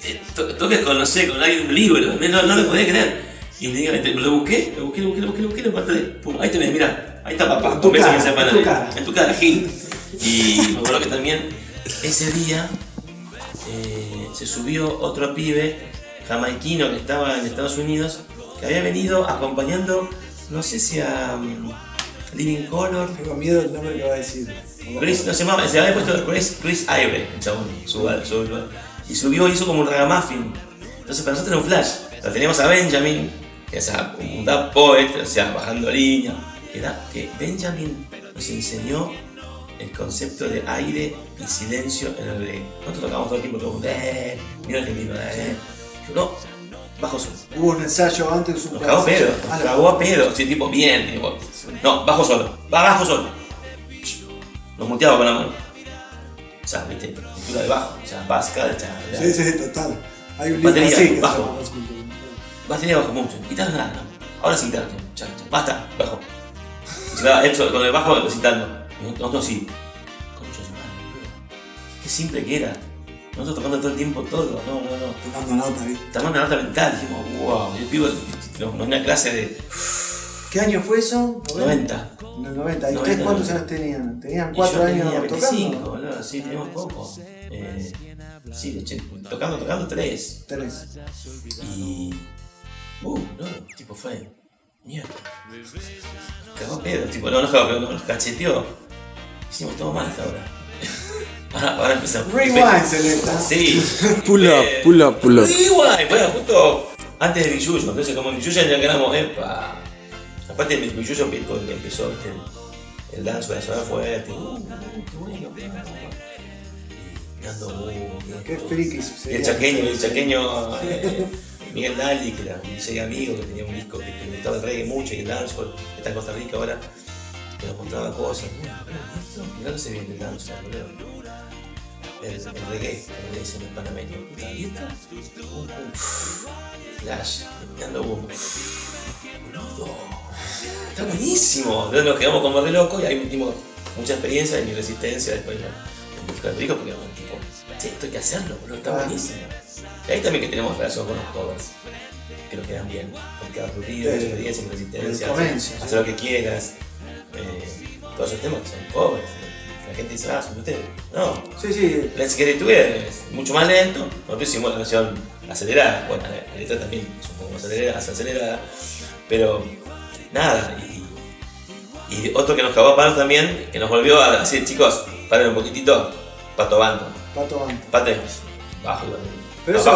eh, to- toques con, con alguien un libro, no, no lo podía creer. Y me diga, te- lo busqué, lo busqué, lo busqué, lo busqué, lo busqué, lo encontré. Pum, ahí tenés, mira, ahí está papá, En tu cara, en tu cara. En tu cara, Gil. Y me acuerdo que también ese día eh, se subió otro pibe jamaiquino que estaba en Estados Unidos, que había venido acompañando, no sé si a um, Living Color. Tengo miedo del nombre que va a decir. Chris, no se llamaba, se había puesto Chris, Chris Ive, el chabón, su, su- y subió, hizo como un ragamuffin. Entonces para nosotros era un flash. Lo teníamos a Benjamin, que es un dub poet, o sea, bajando línea. Que, da- que Benjamin nos enseñó el concepto de aire y silencio en el reggae. Nosotros tocábamos todo el tiempo, todo mundo, eh, mira que lindo, eh. Yo, no, bajo solo. Hubo un ensayo antes, un Nos cagó a pedo, Ah, nos cagó a pedo, sí, tipo, bien, tipo, no, bajo solo, va bajo solo. Nos muteaba con la mano. O sea, viste, pintura de bajo, o sea, básica, o sea, ya. Sí, sí, total. Hay un libro Batería, así que se bajo. llama. Batería bajo mucho, guitarra nada, no. Ahora sí guitarra, chao, chao, basta, bajo. Y eso, con el bajo recitando. Y Nosotros sí. Concha su madre. Qué simple que era. Nosotros tocando todo el tiempo todo, no, no, no. Tomando nota ahí. Tomando nota mental, dijimos, wow, el pivo nos nos una clase de ¿Qué año fue eso? 90. En el 90. ¿Y 90, ustedes cuántos 90? años tenían? ¿Tenían Y 4 yo años tenía 25, tocando? boludo, sí, teníamos poco. Eh, sí, de hecho, tocando, tocando tres. Tres. Y. Uh, no, tipo fue. Mierda. Cagó pedo, tipo, no, no cagó pedo, no, nos cacheteó. Hicimos todo mal hasta ahora. Ahora, ahora empezamos. Rewind. Sí. Pull up, Eh, pull up, pull up. Rewind, bueno, justo antes de Billuyo, entonces como Billuyo ya ganamos, epa. Aparte Billuyo que que empezó ¿viste? el, el danzo de la zona fuerte. Uh, qué bueno, dando Qué frikis. el chaqueño, el chaqueño eh, Miguel Dali, que era un DJ amigo, que tenía un disco que le gustaba el reggae mucho y el dancehall, que está en Costa Rica ahora, que nos mostraba cosas. Mirá que se viene el dancehall, boludo. El, el reggae, como le dicen en panameño. ¿Y esto? Uh, uh, Flash, dando boom. Boludo. Está buenísimo. Entonces nos quedamos como re locos y ahí metimos mucha experiencia y mi resistencia después ¿no? en Música Rico porque bueno, tipo, che, esto hay que hacerlo, boludo, está Ah. buenísimo. Y ahí también que tenemos relación con los covers, que nos quedan bien. Porque cada ruido, Desde- experiencia, resistencia, hacer, hacer lo que quieras. Eh, todos esos temas que son covers. La gente dice, ah, son ustedes. No, Sí, sí. Let's Get It Together es mucho más lento. Nosotros hicimos la versión acelerada. Bueno, la la letra también es un poco más acelerada. Pero nada. Y, y otro que nos cagó a palos también, que nos volvió a decir, chicos, paren un poquitito, pato bando. Pato Banto. Pate, bajo. Pero eso-.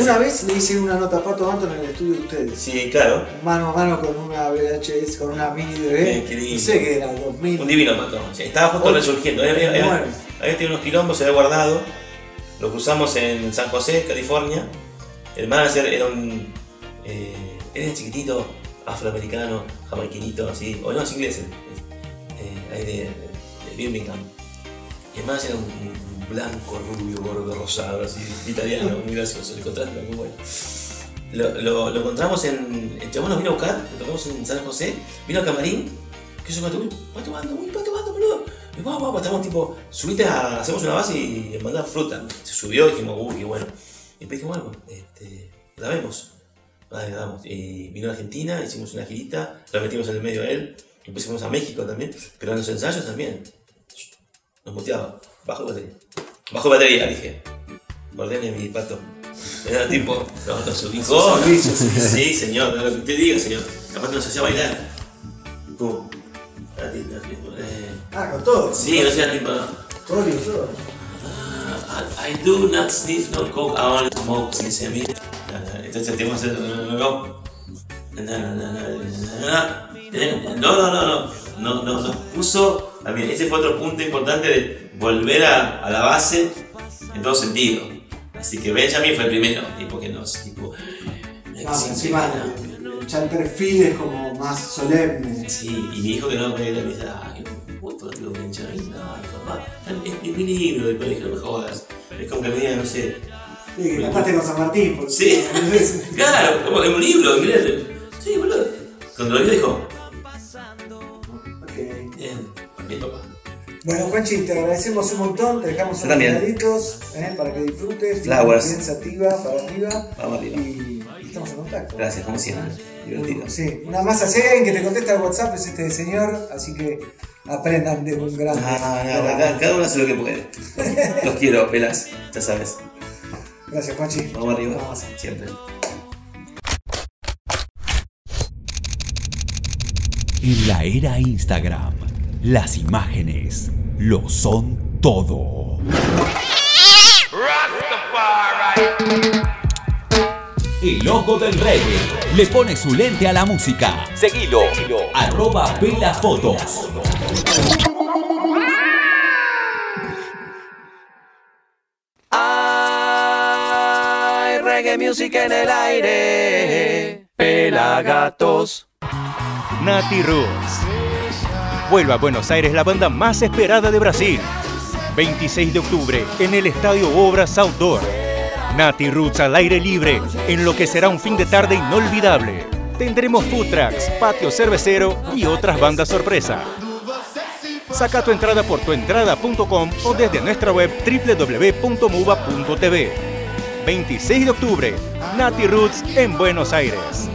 Una vez le hice una nota a Pato Banto en el estudio de ustedes. Sí, claro. Mano a mano con una VHS, con una mini DV. qué lindo. No sé qué era, 2000. Un divino pato. Sí, estaba justo Ocho. resurgiendo. Había, había, tenido unos quilombos, se había guardado. Lo cruzamos en San José, California. El manager era un. Eh, era chiquitito, afroamericano, jamaiquinito, así. O no, es inglés. Eh, ahí de, de Birmingham. Y el manager era un blanco, rubio, gordo, rosado, así, italiano, muy gracioso. El contraste muy bueno. Lo, lo, lo encontramos en. El chabón nos vino a buscar, lo tocamos en San José, vino al camarín, que yo me uy, pato bando, uy, pato bando, boludo. Y vamos, vamos, estamos tipo, subite a, hacemos una base y mandar fruta. Se subió y dijimos, uy, qué bueno. Y después dijimos, bueno, este, grabemos. Vale, grabamos. Y vino a Argentina, hicimos una girita, lo metimos en el medio a él, después fuimos a México también, pero en los ensayos también. Nos muteaba, bajo batería. Bajo batería, dije. Ordene mi pato. Era tipo, no, nos ubicó. sí. Señor, lo que usted diga, señor. Capaz nos hacía bailar. Pum. Ah, ah, eh, Ah, con todo. Sí, o sea, tipo. Todo, todo. I, I do not sniff no coke, I only smoke sesame. Entonces el tema es no, no, no, no, no, no, no, nos puso, también, ese fue otro punto importante de volver a, a la base en todo sentido. Así que Benjamin fue el primero, tipo que nos, tipo, encima ya el perfil es como más solemne. Sí, y mi hijo que no me me dice, ay, puto, digo, Benjamin, no, papá, es mi libro de colegio, no me jodas. Es como que me diga, no sé, Sí, cantaste con San Martín. porque- Sí, claro, como en un libro, mirá. Sí, boludo. Cuando lo vio dijo, Bueno, Juanchi, te agradecemos un montón, te dejamos unos regalitos eh, para que disfrutes. Flowers. Bien sativa para arriba. Vamos arriba. Y, y estamos en contacto. Gracias, como siempre. Divertido. Sí, una más alguien que te contesta el WhatsApp es este señor, así que aprendan de un gran. Ah, no, cada, cada uno hace lo que puede. Los quiero, pelas, ya sabes. Gracias, Juanchi. Vamos arriba, Vamos. siempre. En la era Instagram, las imágenes lo son todo. El ojo del reggae le pone su lente a la música. Seguilo. Arroba Pela Fotos. Ay, reggae. reggae music en el aire. Pelagatos. Nati Roots. Vuelve a Buenos Aires la banda más esperada de Brasil. 26 de octubre en el Estadio Obras Outdoor. Nati Roots al aire libre en lo que será un fin de tarde inolvidable. Tendremos food trucks, patio cervecero y otras bandas sorpresa. Saca tu entrada por tuentrada.com o desde nuestra web www.muba.tv. 26 de octubre, Nati Roots en Buenos Aires.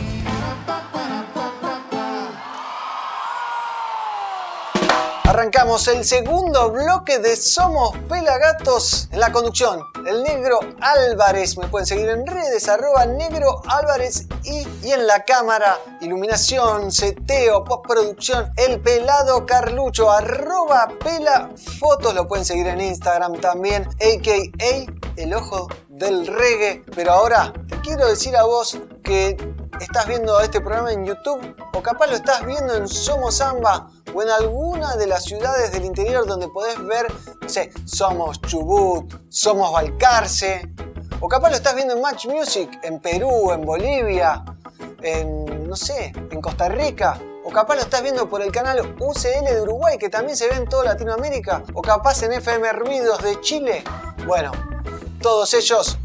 El segundo bloque de Somos Pelagatos en la conducción. El negro Álvarez, me pueden seguir en redes, arroba negro Álvarez y, y en la cámara, iluminación, seteo, postproducción, el pelado Carlucho, arroba pela fotos, lo pueden seguir en Instagram también, a.k.a. el ojo del reggae. Pero ahora te quiero decir a vos que estás viendo este programa en YouTube o capaz lo estás viendo en Somos Samba o en alguna de las ciudades del interior donde podés ver, no sé, Somos Chubut, Somos Balcarce, o capaz lo estás viendo en Match Music en Perú, en Bolivia, en, no sé, en Costa Rica. O capaz lo estás viendo por el canal UCL de Uruguay, que también se ve en toda Latinoamérica. O capaz en FM Ruidos de Chile. Bueno, todos ellos,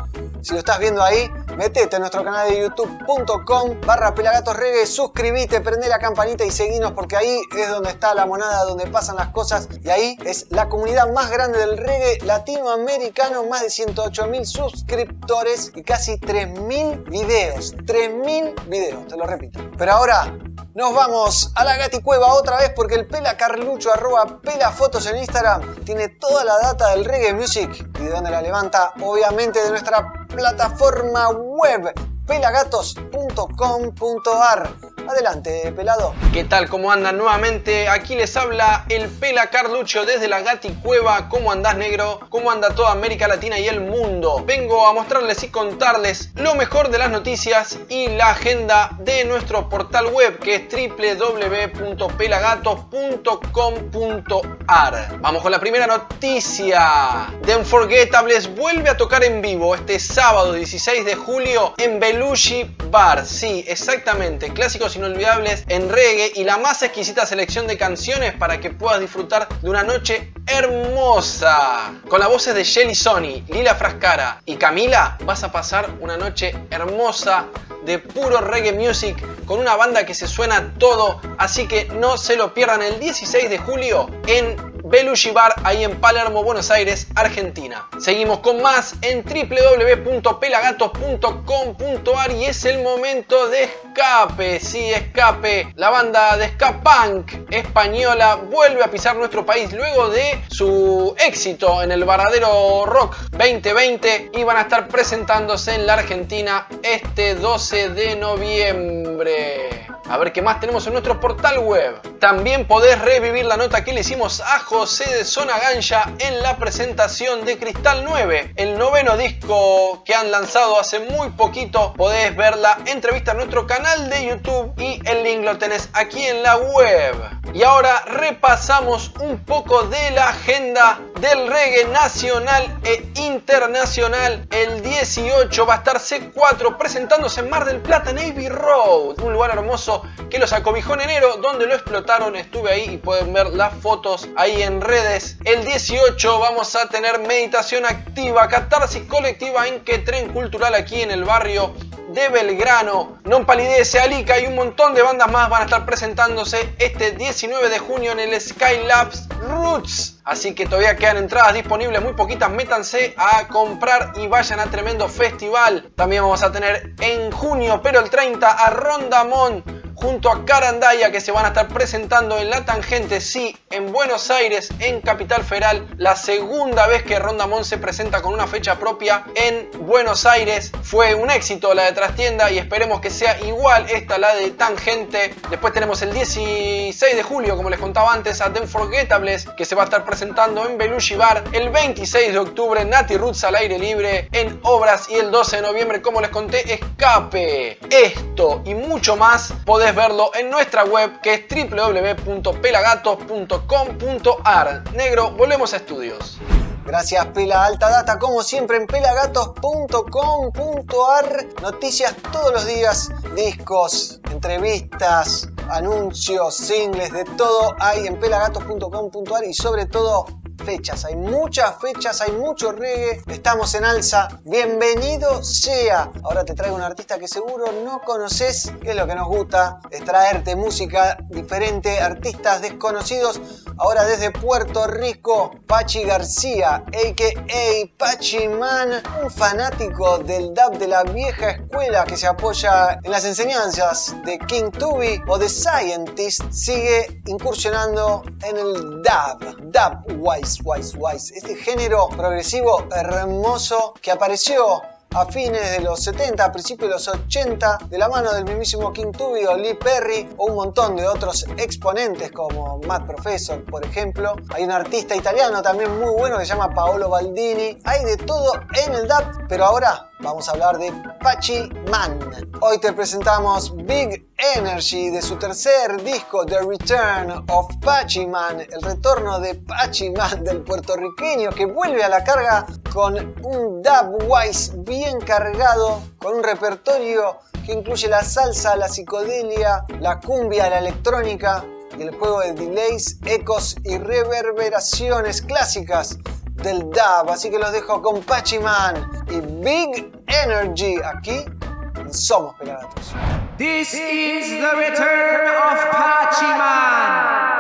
si lo estás viendo ahí, metete a nuestro canal de youtube.com barra pelagatos suscríbete, prende la campanita y seguinos porque ahí es donde está la monada, donde pasan las cosas y ahí es la comunidad más grande del reggae latinoamericano, más de 108 mil suscriptores y casi 3.000 videos, 3.000 videos, te lo repito. Pero ahora nos vamos a la gaticueva otra vez porque el Pela Carlucho arroba Pela Fotos en Instagram tiene toda la data del reggae music y de dónde la levanta, obviamente de nuestra plataforma web pelagatos.com.ar. Adelante, pelado. ¿Qué tal? ¿Cómo andan nuevamente? Aquí les habla el Pela Carlucho desde la Gati Cueva. ¿Cómo andás, negro? ¿Cómo anda toda América Latina y el mundo? Vengo a mostrarles y contarles lo mejor de las noticias y la agenda de nuestro portal web que es www.pelagatos.com.ar. Vamos con la primera noticia. The Unforgettables vuelve a tocar en vivo este sábado 16 de julio en Belushi Bar. Sí, exactamente. Clásicos inolvidables en reggae y la más exquisita selección de canciones para que puedas disfrutar de una noche hermosa. Con las voces de Shelly Sony, Lila Frascara y Camila vas a pasar una noche hermosa de puro reggae music con una banda que se suena todo, así que no se lo pierdan el 16 de julio en Belushi Bar ahí en Palermo, Buenos Aires, Argentina. Seguimos con más en www.pelagatos.com.ar y es el momento de escape, sí, escape. La banda de ska punk española vuelve a pisar nuestro país luego de su éxito en el Varadero Rock 2020 y van a estar presentándose en la Argentina este 12 de noviembre. A ver qué más tenemos en nuestro portal web. También podés revivir la nota que le hicimos a José de Zona Gancha en la presentación de Cristal 9, el noveno disco que han lanzado hace muy poquito. Podés ver la entrevista en nuestro canal de YouTube y el link lo tenés aquí en la web. Y ahora repasamos un poco de la agenda del reggae nacional e internacional. El 18 va a estar C4 presentándose en Mar del Plata, Navy Road, un lugar hermoso que los acobijó en enero, donde lo explotaron. Estuve ahí y pueden ver las fotos ahí en redes. El 18 vamos a tener meditación activa, catarsis colectiva en que tren cultural aquí en el barrio de Belgrano, Non Palidece, Alica y un montón de bandas más van a estar presentándose este 19 de junio en el Skylabs Roots. Así que todavía quedan entradas disponibles, muy poquitas, métanse a comprar y vayan a tremendo festival. También vamos a tener en junio, pero el 30, a Rondamón junto a Carandaya que se van a estar presentando en La Tangente, sí, en Buenos Aires, en Capital Federal, la segunda vez que Rondamón se presenta con una fecha propia en Buenos Aires. Fue un éxito la de Trastienda y esperemos que sea igual esta la de Tangente. Después tenemos el 16 de julio, como les contaba antes, a The Unforgettables que se va a estar presentando en Belushi Bar. El 26 de octubre, Nati Roots al aire libre en Obras y el 12 de noviembre, como les conté, Escape. Esto y mucho más podés verlo en nuestra web que es www.pelagatos.com.ar. Negro, volvemos a estudios. Gracias Pela Alta Data, como siempre en pelagatos.com.ar. Noticias todos los días, discos, entrevistas, anuncios, singles, de todo hay en pelagatos.com.ar y sobre todo fechas, hay muchas fechas, hay mucho reggae, estamos en alza, bienvenido sea. Ahora te traigo un artista que seguro no conoces, que es lo que nos gusta, es traerte música diferente, artistas desconocidos. Ahora desde Puerto Rico, Pachi García, a.k.a. Pachi Man, un fanático del dub de la vieja escuela que se apoya en las enseñanzas de King Tubi o de Scientist, sigue incursionando en el dub, dub wise Wise este género progresivo hermoso que apareció a fines de los 70, a principios de los 80, de la mano del mismísimo King Tubio, Lee Perry o un montón de otros exponentes como Matt Professor, por ejemplo. Hay un artista italiano también muy bueno que se llama Paolo Baldini. Hay de todo en el DAP, pero ahora vamos a hablar de Pachi Man. Hoy te presentamos Big Energy de su tercer disco The Return of Pachi Man, el retorno de Pachi Man del puertorriqueño que vuelve a la carga con un dub wise bien cargado, con un repertorio que incluye la salsa, la psicodelia, la cumbia, la electrónica y el juego de delays, ecos y reverberaciones clásicas del dub. Así que los dejo con Pachiman y Big Energy aquí Somos Pelagatos. This is the return of Pachiman.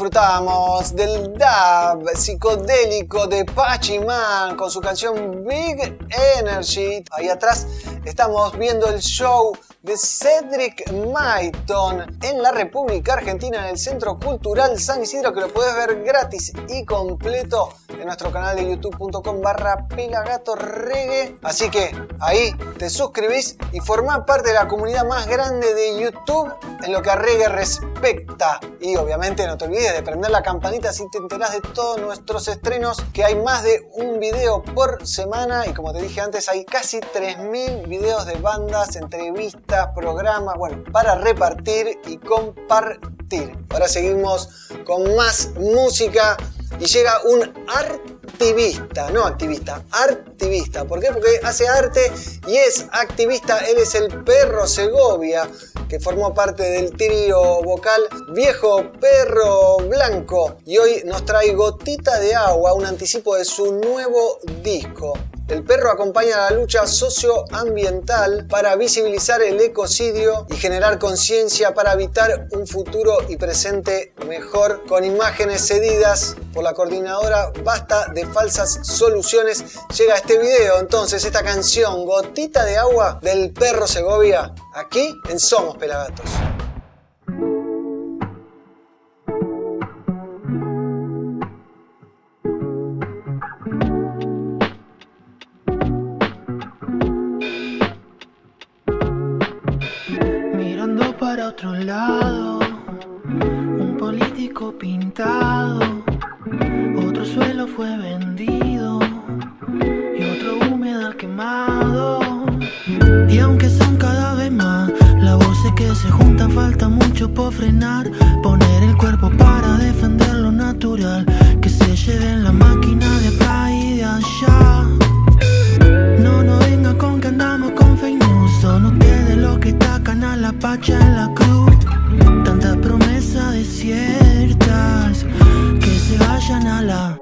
Disfrutamos del dub psicodélico de Pachiman con su canción Big Energy. Ahí atrás estamos viendo el show de Cedric Maiton en la República Argentina en el Centro Cultural San Isidro que lo puedes ver gratis y completo en nuestro canal de youtube.com barra pelagato reggae. Así que ahí te suscribís y formás parte de la comunidad más grande de YouTube en lo que a reggae respecta. Y obviamente no te olvides de prender la campanita si te enterás de todos nuestros estrenos, que hay más de un video por semana y como te dije antes hay casi 3.000 videos de bandas, entrevistas, programas, bueno, para repartir y compartir. Ahora seguimos con más música y llega un activista, no activista, activista. ¿Por qué? Porque hace arte y es activista. Él es el perro Segovia, que formó parte del trío vocal Viejo Perro Blanco. Y hoy nos trae Gotita de Agua, un anticipo de su nuevo disco. El perro acompaña la lucha socioambiental para visibilizar el ecocidio y generar conciencia para evitar un futuro y presente mejor con imágenes cedidas por la coordinadora Basta de Falsas Soluciones. Llega este video entonces, esta canción Gotita de Agua del perro Segovia, aquí en Somos Pelagatos. Otro lado, un político pintado, otro suelo fue vendido y otro humedal quemado. Y aunque son cada vez más las voces que se juntan, falta mucho por frenar, poner el cuerpo para defender lo natural, que se lleven la máquina pacha en la cruz. Tantas promesas desiertas que se vayan a la.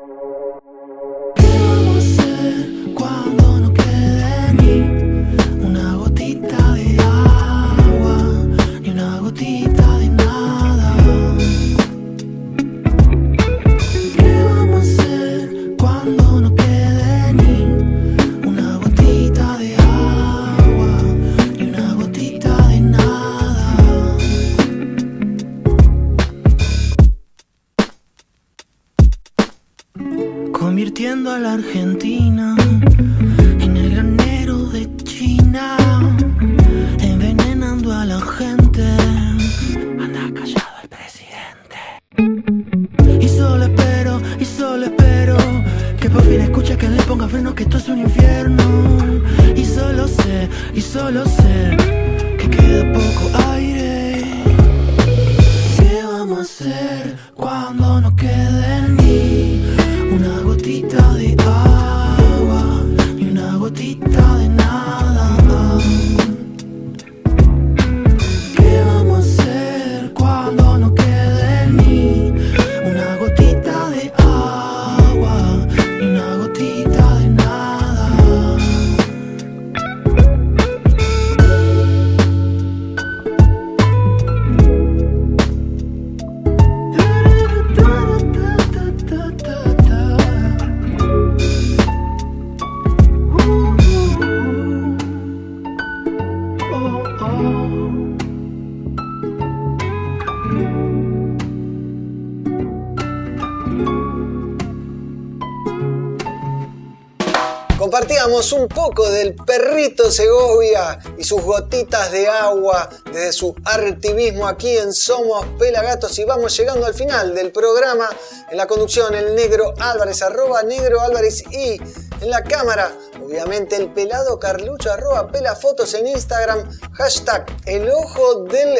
Poco del perrito Segovia y sus gotitas de agua desde su activismo aquí en Somos Pelagatos y vamos llegando al final del programa. En la conducción el negro Álvarez, arroba negro Álvarez y en la cámara, obviamente el pelado Carlucho, arroba pelafotos en Instagram, hashtag el ojo del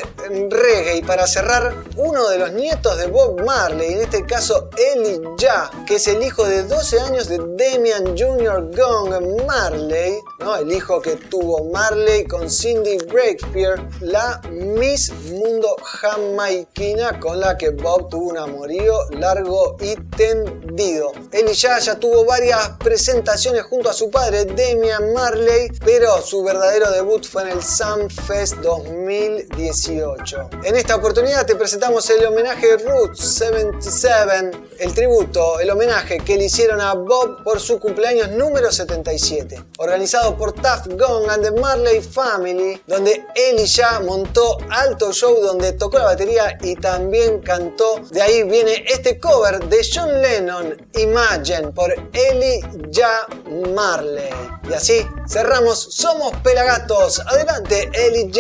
reggae. Para cerrar, uno de los nietos de Bob Marley, en este caso Eli Ya, que es el hijo de 12 años de Damian Jr. Gong Marley, ¿no? el hijo que tuvo Marley con Cindy Breakspear, la Miss Mundo jamaiquina con la que Bob tuvo un amorío largo y tendido. Eli Ya ya tuvo varias presentaciones junto a su padre Damian Marley, pero su verdadero debut fue en el Sunfest 2018. En esta oportunidad te presentamos el homenaje Roots 77, el tributo, el homenaje que le hicieron a Bob por su cumpleaños número 77, organizado por Tuff Gong and the Marley Family, donde Eli ya montó alto show donde tocó la batería y también cantó. De ahí viene este cover de John Lennon, Imagine, por Eli Ya Marley. Y así cerramos Somos Pelagatos. Adelante, Eli.